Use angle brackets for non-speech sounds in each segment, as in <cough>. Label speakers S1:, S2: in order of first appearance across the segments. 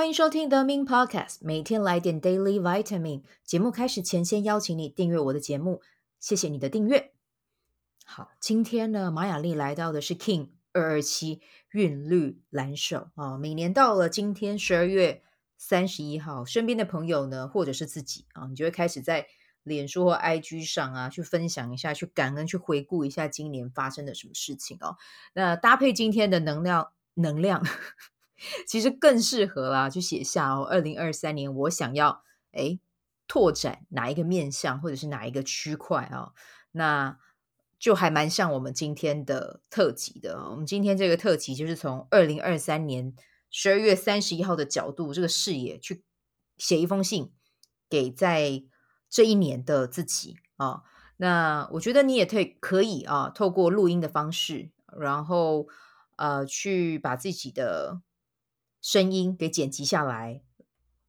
S1: 欢迎收听 The Min Podcast，每天来点 Daily Vitamin。节目开始前，先邀请你订阅我的节目，谢谢你的订阅。好，今天呢，马雅丽来到的是 King 二二七韵律蓝手啊。每年到了今天十二月三十一号，身边的朋友呢，或者是自己啊，你就会开始在脸书或 IG 上啊，去分享一下，去感恩，去回顾一下今年发生的什么事情哦。那搭配今天的能量，能量。其实更适合啦，就写下哦。二零二三年，我想要诶拓展哪一个面向，或者是哪一个区块啊、那就还蛮像我们今天的特辑的。我们今天这个特辑就是从二零二三年十二月三十一号的角度，这个视野去写一封信给在这一年的自己啊、那我觉得你也可以可以啊，透过录音的方式，然后呃，去把自己的。声音给剪辑下来，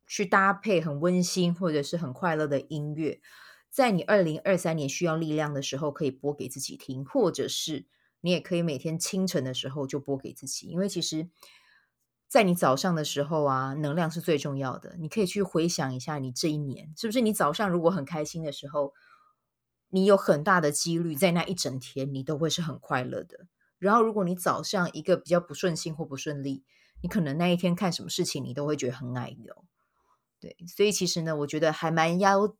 S1: 去搭配很温馨或者是很快乐的音乐，在你二零二三年需要力量的时候，可以播给自己听，或者是你也可以每天清晨的时候就播给自己，因为其实，在你早上的时候啊，能量是最重要的。你可以去回想一下，你这一年是不是你早上如果很开心的时候，你有很大的几率在那一整天你都会是很快乐的。然后，如果你早上一个比较不顺心或不顺利，你可能那一天看什么事情，你都会觉得很矮哟。对，所以其实呢，我觉得还蛮邀，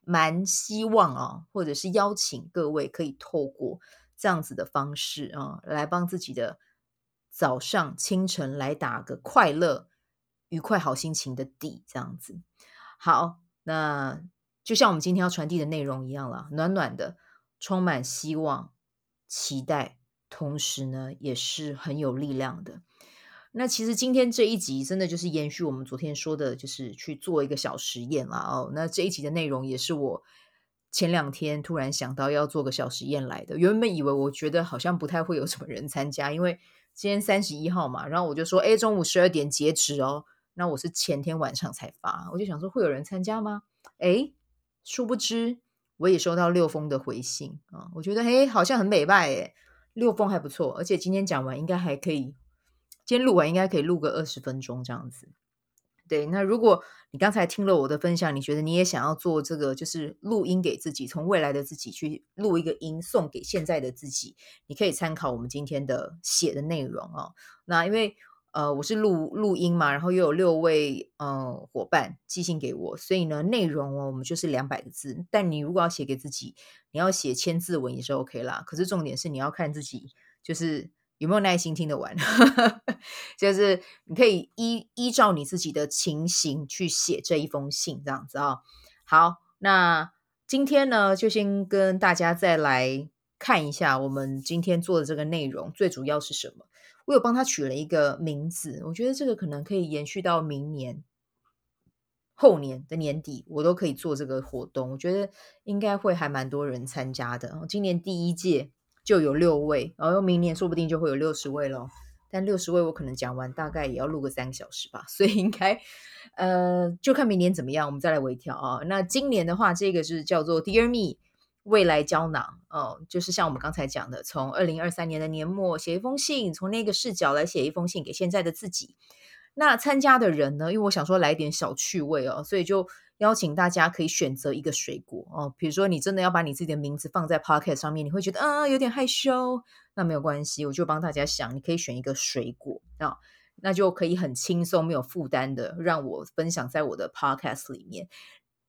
S1: 蛮希望啊，或者是邀请各位可以透过这样子的方式啊，来帮自己的早上清晨来打个快乐、愉快、好心情的底，这样子。好，那就像我们今天要传递的内容一样了，暖暖的，充满希望、期待，同时呢，也是很有力量的。那其实今天这一集真的就是延续我们昨天说的，就是去做一个小实验啦。哦。那这一集的内容也是我前两天突然想到要做个小实验来的。原本以为我觉得好像不太会有什么人参加，因为今天三十一号嘛，然后我就说，哎，中午十二点截止哦。那我是前天晚上才发，我就想说会有人参加吗？哎，殊不知我也收到六封的回信啊。我觉得哎，好像很美拜哎，六封还不错，而且今天讲完应该还可以。今天录完应该可以录个二十分钟这样子，对。那如果你刚才听了我的分享，你觉得你也想要做这个，就是录音给自己，从未来的自己去录一个音送给现在的自己，你可以参考我们今天的写的内容啊。那因为呃我是录录音嘛，然后又有六位呃伙伴寄信给我，所以呢内容哦我们就是两百个字。但你如果要写给自己，你要写千字文也是 OK 啦。可是重点是你要看自己就是。有没有耐心听得完？<laughs> 就是你可以依依照你自己的情形去写这一封信，这样子啊、好，那今天呢，就先跟大家再来看一下我们今天做的这个内容，最主要是什么？我有帮他取了一个名字，我觉得这个可能可以延续到明年、后年的年底，我都可以做这个活动。我觉得应该会还蛮多人参加的。今年第一届。就有六位，然后明年说不定就会有六十位咯。但六十位我可能讲完大概也要录个三个小时吧，<laughs> 所以应该呃就看明年怎么样，我们再来微调啊。那今年的话，这个是叫做 Dear Me 未来胶囊哦，就是像我们刚才讲的，从二零二三年的年末写一封信，从那个视角来写一封信给现在的自己。那参加的人呢，因为我想说来点小趣味哦，所以就。邀请大家可以选择一个水果哦，比如说你真的要把你自己的名字放在 Podcast 上面，你会觉得啊有点害羞，那没有关系，我就帮大家想，你可以选一个水果啊，那就可以很轻松没有负担的让我分享在我的 Podcast 里面。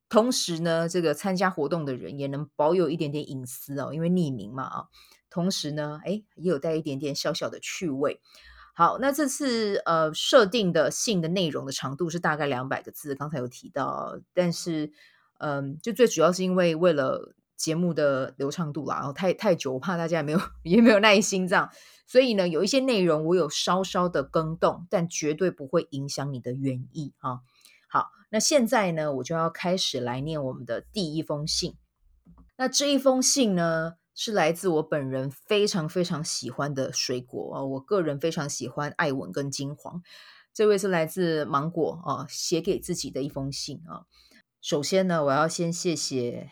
S1: 同时呢，这个参加活动的人也能保有一点点隐私哦，因为匿名嘛啊。同时呢，诶，也有带一点点小小的趣味。好，那这次呃设定的信的内容的长度是大概两百个字，刚才有提到，但是嗯、就最主要是因为为了节目的流畅度啦，然后太太久，我怕大家也没有 <laughs> 也没有耐心这样，所以呢，有一些内容我有稍稍的更动，但绝对不会影响你的原意啊。好，那现在呢，我就要开始来念我们的第一封信。那这一封信呢，是来自我本人非常非常喜欢的水果啊！我个人非常喜欢爱文跟金黄。这位是来自芒果啊，写给自己的一封信啊。首先呢，我要先谢谢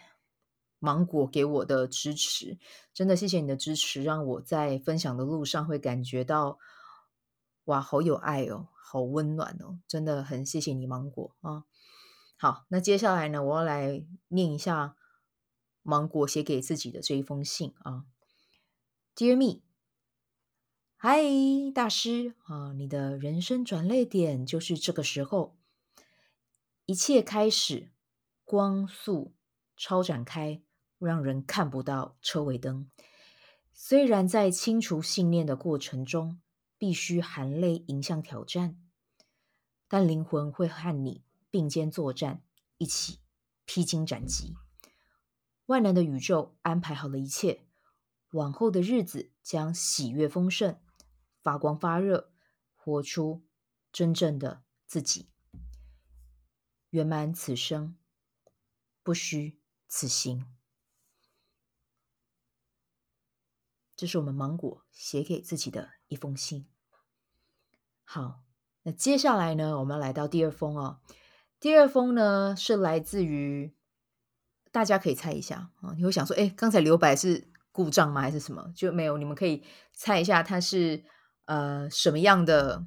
S1: 芒果给我的支持，真的谢谢你的支持，让我在分享的路上会感觉到哇，好有爱哦，好温暖哦，真的很谢谢你，芒果啊。好，那接下来呢，我要来念一下芒果写给自己的这一封信啊。Dear me，嗨，大师啊，你的人生转捩点就是这个时候，一切开始，光速超展开，让人看不到车尾灯。虽然在清除信念的过程中，必须含泪迎向挑战，但灵魂会和你并肩作战，一起披荆斩棘。万能的宇宙安排好了一切，往后的日子将喜悦丰盛，发光发热，活出真正的自己，圆满此生，不虚此行。这是我们芒果写给自己的一封信。好，那接下来呢，我们来到第二封哦。第二封呢是来自于，大家可以猜一下啊。你会想说，哎，刚才留白是故障吗？还是什么？就没有？你们可以猜一下，它是呃什么样的？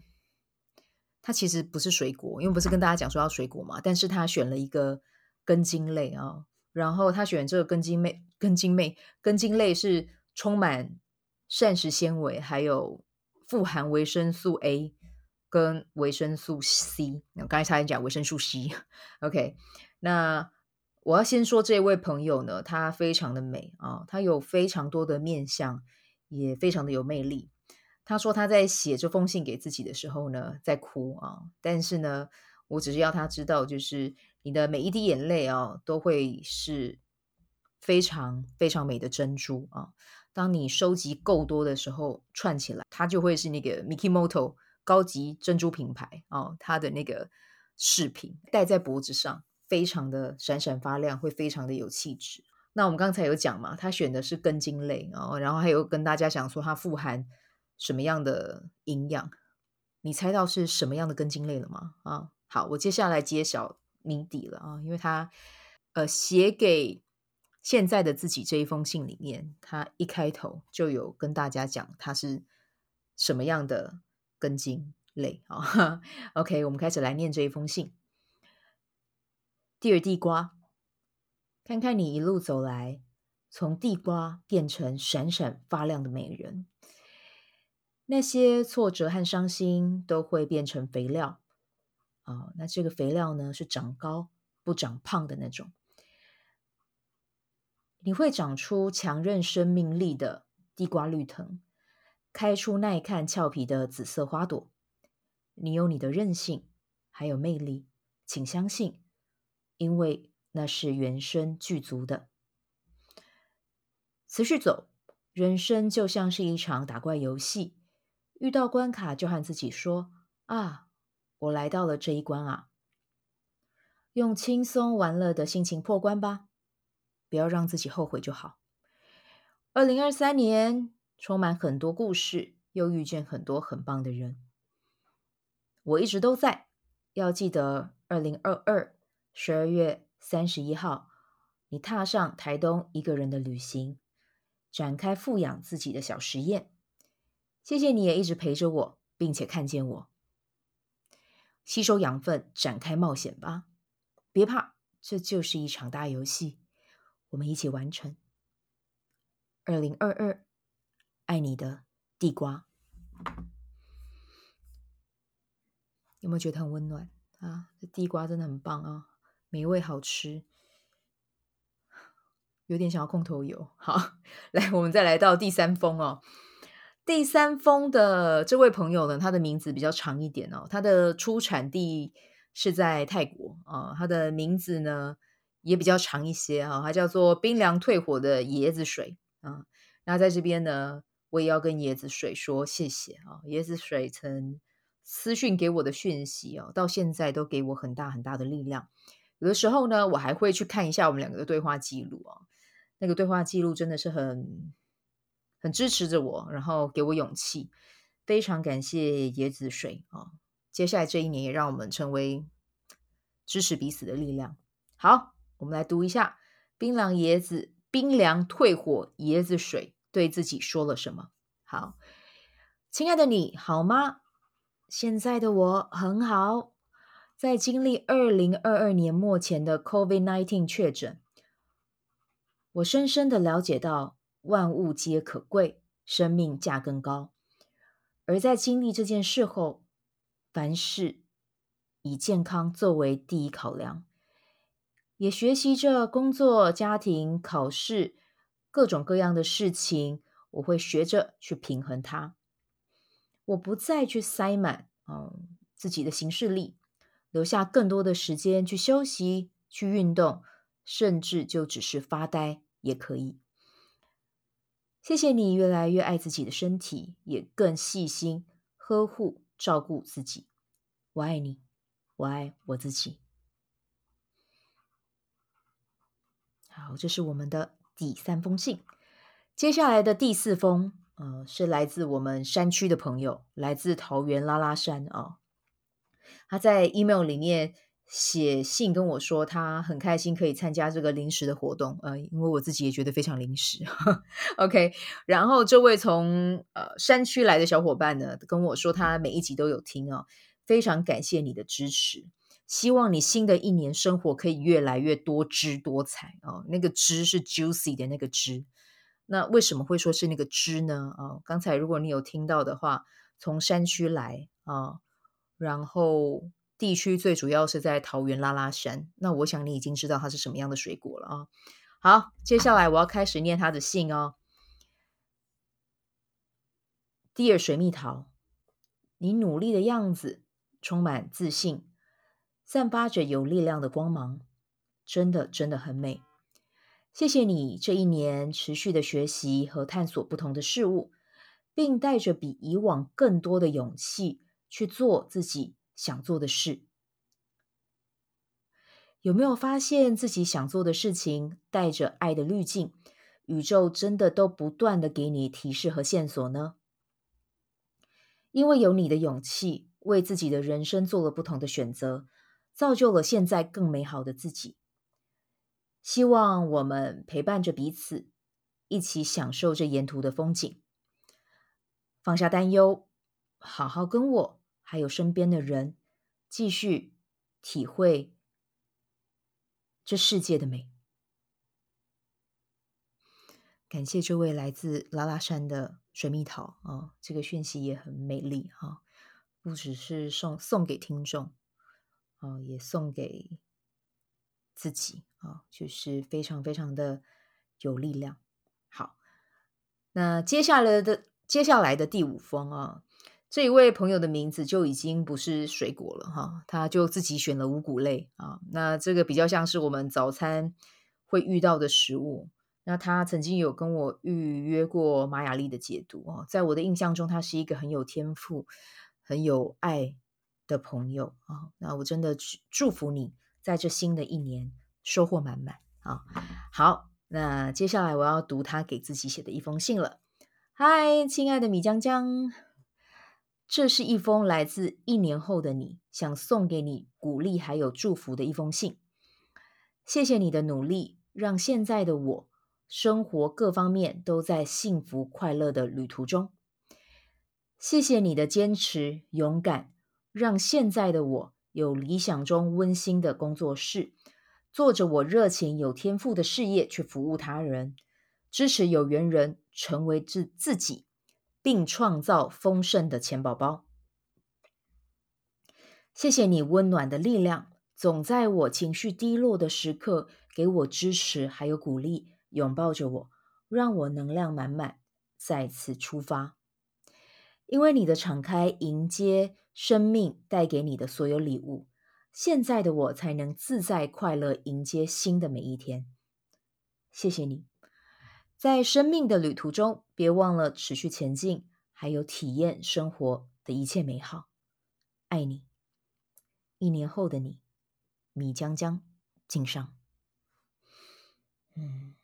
S1: 它其实不是水果，因为不是跟大家讲说要水果嘛。但是他选了一个根茎类啊，然后他选这个根茎类，根茎类，根茎类是。充满膳食纤维，还有富含维生素 A 跟维生素 C。我刚才差点讲维生素 C。OK，那我要先说这位朋友呢，她非常的美啊，她有非常多的面相，也非常的有魅力。她说她在写这封信给自己的时候呢，在哭啊，但是呢，我只是要她知道，就是你的每一滴眼泪啊，都会是非常非常美的珍珠啊。当你收集够多的时候，串起来，它就会是那个 Mikimoto 高级珍珠品牌哦，它的那个饰品戴在脖子上，非常的闪闪发亮，会非常的有气质。那我们刚才有讲嘛，他选的是根茎类哦，然后还有跟大家讲说它富含什么样的营养，你猜到是什么样的根茎类了吗？啊，好，我接下来揭晓谜底了啊，因为他呃写给。现在的自己这一封信里面，他一开头就有跟大家讲他是什么样的根茎类啊。OK，我们开始来念这一封信。Dear 地瓜，看看你一路走来，从地瓜变成闪闪发亮的美人，那些挫折和伤心都会变成肥料哦。那这个肥料呢，是长高不长胖的那种。你会长出强韧生命力的地瓜绿藤，开出耐看俏皮的紫色花朵。你有你的韧性，还有魅力，请相信，因为那是原生具足的。持续走，人生就像是一场打怪游戏，遇到关卡就和自己说：“啊，我来到了这一关啊！”用轻松玩乐的心情破关吧。不要让自己后悔就好。二零二三年充满很多故事，又遇见很多很棒的人。我一直都在，要记得二零二二十二月三十一号，你踏上台东一个人的旅行，展开富养自己的小实验。谢谢你也一直陪着我，并且看见我。吸收养分，展开冒险吧！别怕，这就是一场大游戏。我们一起完成。二零二二，爱你的地瓜，有没有觉得很温暖啊？这地瓜真的很棒啊，美味好吃，有点想要空投油。好，<laughs> 来，我们再来到第三封哦。第三封的这位朋友呢，他的名字比较长一点哦，他的出产地是在泰国啊，他的名字呢，也比较长一些哈，它叫做冰凉退火的椰子水啊。那在这边呢，我也要跟椰子水说谢谢啊。椰子水曾私讯给我的讯息哦，到现在都给我很大很大的力量。有的时候呢，我还会去看一下我们两个的对话记录啊。那个对话记录真的是很很支持着我，然后给我勇气。非常感谢椰子水啊！接下来这一年也让我们成为支持彼此的力量。好。我们来读一下冰凉椰子、冰凉退火椰子水对自己说了什么。好，亲爱的你好吗？现在的我很好。在经历二零二二年末前的 COVID-19 确诊，我深深的了解到万物皆可贵，生命价更高。而在经历这件事后，凡事以健康作为第一考量，也学习着工作、家庭、考试各种各样的事情，我会学着去平衡它。我不再去塞满嗯自己的行事历，留下更多的时间去休息、去运动，甚至就只是发呆也可以。谢谢你越来越爱自己的身体，也更细心呵护照顾自己。我爱你，我爱我自己。好，这是我们的第三封信。接下来的第四封，呃，是来自我们山区的朋友，来自桃园拉拉山啊，哦。他在 email 里面。写信跟我说，他很开心可以参加这个临时的活动，呃，因为我自己也觉得非常临时。<laughs> OK，然后这位从呃山区来的小伙伴呢，跟我说他每一集都有听哦，非常感谢你的支持，希望你新的一年生活可以越来越多姿多彩哦。那个汁是 juicy 的那个汁，那为什么会说是那个汁呢？哦，刚才如果你有听到的话，从山区来啊，哦，然后。地区最主要是在桃园拉拉山，那我想你已经知道它是什么样的水果了啊。好，接下来我要开始念他的信哦。Dear 水蜜桃，你努力的样子充满自信，散发着有力量的光芒，真的真的很美。谢谢你这一年持续的学习和探索不同的事物，并带着比以往更多的勇气去做自己想做的事，有没有发现自己想做的事情带着爱的滤镜？宇宙真的都不断的给你提示和线索呢？因为有你的勇气，为自己的人生做了不同的选择，造就了现在更美好的自己。希望我们陪伴着彼此，一起享受这沿途的风景，放下担忧，好好跟我。还有身边的人，继续体会这世界的美。感谢这位来自拉拉山的水蜜桃啊、这个讯息也很美丽哈、不只是送送给听众啊、也送给自己啊、就是非常非常的有力量。好，那接下来的接下来的第五封啊。这一位朋友的名字就已经不是水果了哈，他就自己选了五谷类啊。那这个比较像是我们早餐会遇到的食物。那他曾经有跟我预约过马雅历的解读哦，在我的印象中，他是一个很有天赋、很有爱的朋友啊。那我真的祝福你在这新的一年收获满满啊。好，那接下来我要读他给自己写的一封信了。嗨，亲爱的米江江。这是一封来自一年后的你，想送给你鼓励还有祝福的一封信。谢谢你的努力，让现在的我生活各方面都在幸福快乐的旅途中。谢谢你的坚持勇敢，让现在的我有理想中温馨的工作室，做着我热情有天赋的事业去服务他人，支持有缘人成为自自己。并创造丰盛的钱宝宝。谢谢你温暖的力量，总在我情绪低落的时刻给我支持，还有鼓励，拥抱着我，让我能量满满，再次出发。因为你的敞开迎接生命带给你的所有礼物，现在的我才能自在快乐迎接新的每一天。谢谢你。在生命的旅途中，别忘了持续前进，还有体验生活的一切美好。爱你，一年后的你，米江江敬上。嗯，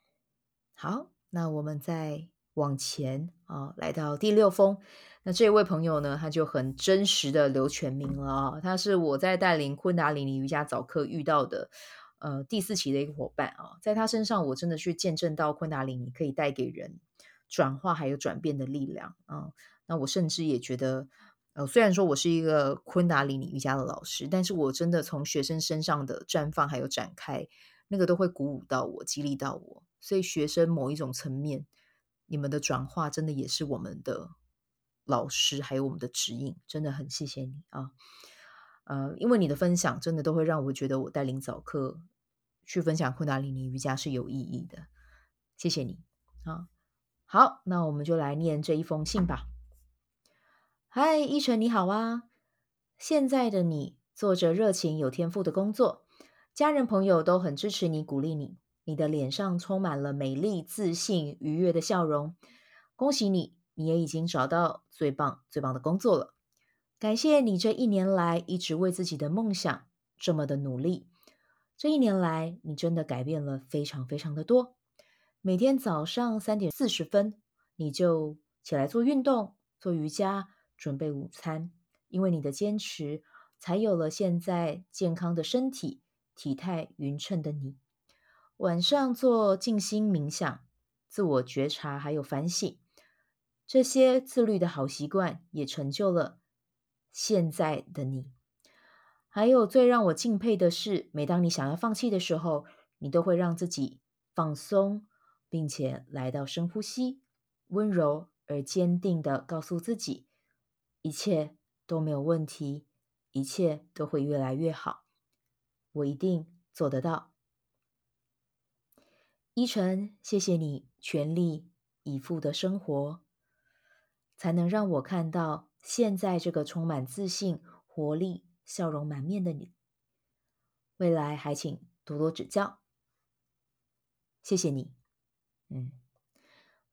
S1: 好，那我们再往前啊，来到第六封。那这位朋友呢，他就很真实的刘全名了啊，他是我在带领昆达里尼瑜伽早课遇到的。呃，第四期的一个伙伴啊，在他身上，我真的去见证到昆达里尼可以带给人转化还有转变的力量啊。那我甚至也觉得，呃，虽然说我是一个昆达里尼瑜伽的老师，但是我真的从学生身上的绽放还有展开，那个都会鼓舞到我，激励到我。所以学生某一种层面，你们的转化真的也是我们的老师，还有我们的指引，真的很谢谢你啊。呃，因为你的分享真的都会让我觉得我带领早课去分享昆达里尼瑜伽是有意义的，谢谢你啊。好，那我们就来念这一封信吧。嗨，依晨你好啊，现在的你做着热情有天赋的工作，家人朋友都很支持你，鼓励你，你的脸上充满了美丽、自信、愉悦的笑容。恭喜你，你也已经找到最棒、最棒的工作了。感谢你这一年来一直为自己的梦想这么的努力。这一年来，你真的改变了非常非常的多。每天早上三点四十分，你就起来做运动、做瑜伽、准备午餐。因为你的坚持，才有了现在健康的身体、体态匀称的你。晚上做静心冥想、自我觉察还有反省，这些自律的好习惯也成就了。现在的你，还有最让我敬佩的是，每当你想要放弃的时候，你都会让自己放松，并且来到深呼吸，温柔而坚定地告诉自己，一切都没有问题，一切都会越来越好，我一定做得到。依晨，谢谢你全力以赴的生活，才能让我看到。现在这个充满自信、活力、笑容满面的你，未来还请多多指教。谢谢你，嗯，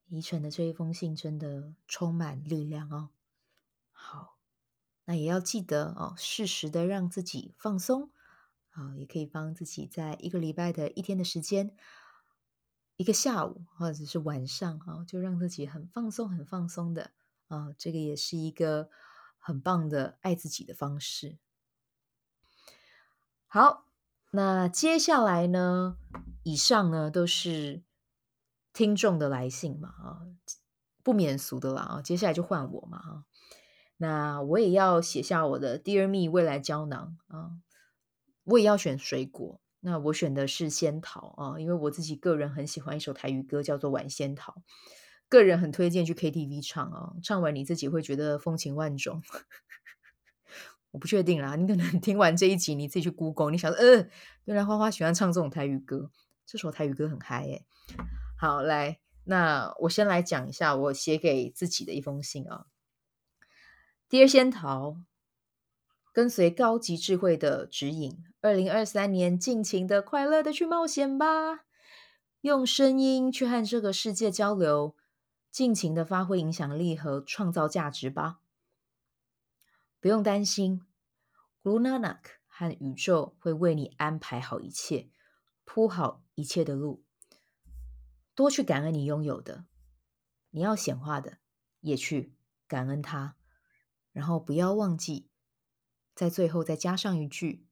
S1: 依晨的这一封信真的充满力量哦。好，那也要记得哦，适时的让自己放松啊，也可以帮自己在一个礼拜的一天的时间，一个下午或者是晚上啊，就让自己很放松、很放松的。啊、哦，这个也是一个很棒的爱自己的方式。好，那接下来呢，以上呢都是听众的来信嘛，啊，不免俗的啦啊，接下来就换我嘛啊，那我也要写下我的 Dear Me 未来胶囊啊，我也要选水果，那我选的是仙桃啊，因为我自己个人很喜欢一首台语歌，叫做《晚仙桃》。个人很推荐去 KTV 唱哦，唱完你自己会觉得风情万种。<laughs> 我不确定啦，你可能听完这一集，你自己去 Google，你想，呃，原来花花喜欢唱这种台语歌，这首台语歌很嗨耶。好，来，那我先来讲一下我写给自己的一封信啊。Dear 仙桃，跟随高级智慧的指引，二零二三年尽情的、快乐的去冒险吧，用声音去和这个世界交流。尽情的发挥影响力和创造价值吧，不用担心，Guru Nanak 和宇宙会为你安排好一切，铺好一切的路。多去感恩你拥有的，你要显化的，也去感恩它。然后不要忘记，在最后再加上一句，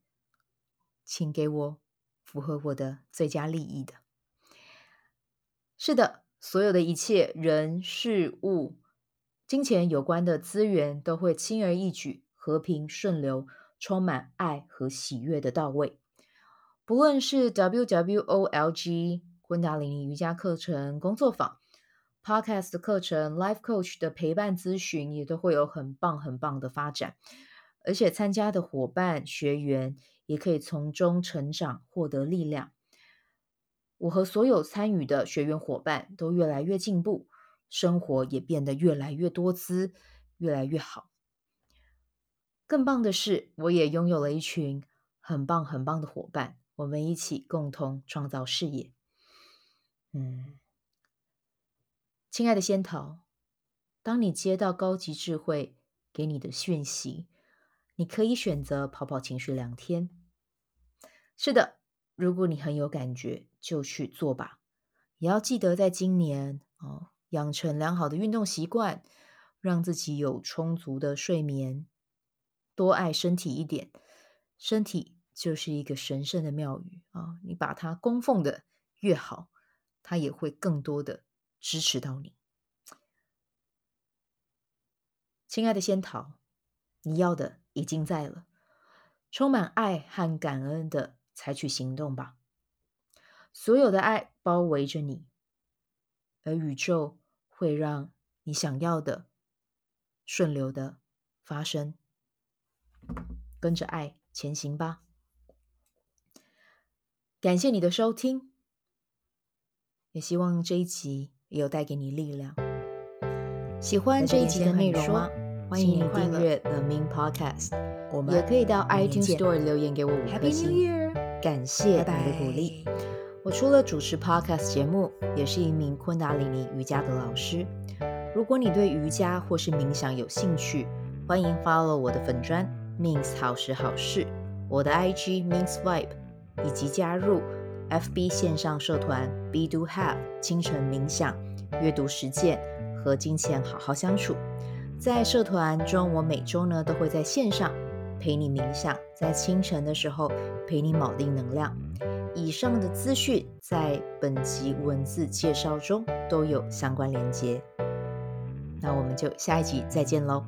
S1: 请给我符合我的最佳利益的。是的。所有的一切人事物、金钱有关的资源都会轻而易举、和平顺流、充满爱和喜悦的到位。不论是 WWOLG 温达里尼瑜伽课程工作坊、Podcast 课程、Life Coach 的陪伴咨询，也都会有很棒很棒的发展。而且参加的伙伴学员也可以从中成长，获得力量。我和所有参与的学员伙伴都越来越进步，生活也变得越来越多姿，越来越好。更棒的是，我也拥有了一群很棒很棒的伙伴，我们一起共同创造事业。嗯，亲爱的仙桃，当你接到高级智慧给你的讯息，你可以选择跑跑情绪两天。是的。如果你很有感觉，就去做吧。也要记得在今年哦，养成良好的运动习惯，让自己有充足的睡眠，多爱身体一点。身体就是一个神圣的庙宇啊，你把它供奉的越好，他也会更多的支持到你。亲爱的仙桃，你要的已经在了，充满爱和感恩的采取行动吧。所有的爱包围着你，而宇宙会让你想要的顺流的发生。跟着爱前行吧。感谢你的收听，也希望这一集也有带给你力量。喜欢这一集的内容吗？欢迎你订阅 The Min Podcast，我们也可以到 iTunes Store 留言给我五颗星。感谢你的鼓励。Bye bye 我除了主持 Podcast 节目，也是一名昆达里尼瑜伽的老师。如果你对瑜伽或是冥想有兴趣，欢迎 follow 我的粉砖 Means 好时好事，我的 IG Means Vibe，以及加入 FB 线上社团 Be Do Have 清晨冥想、阅读实践和金钱好好相处。在社团中，我每周呢都会在线上陪你冥想，在清晨的时候陪你锚定能量。以上的资讯在本集文字介绍中都有相关连接。那我们就下一集再见喽。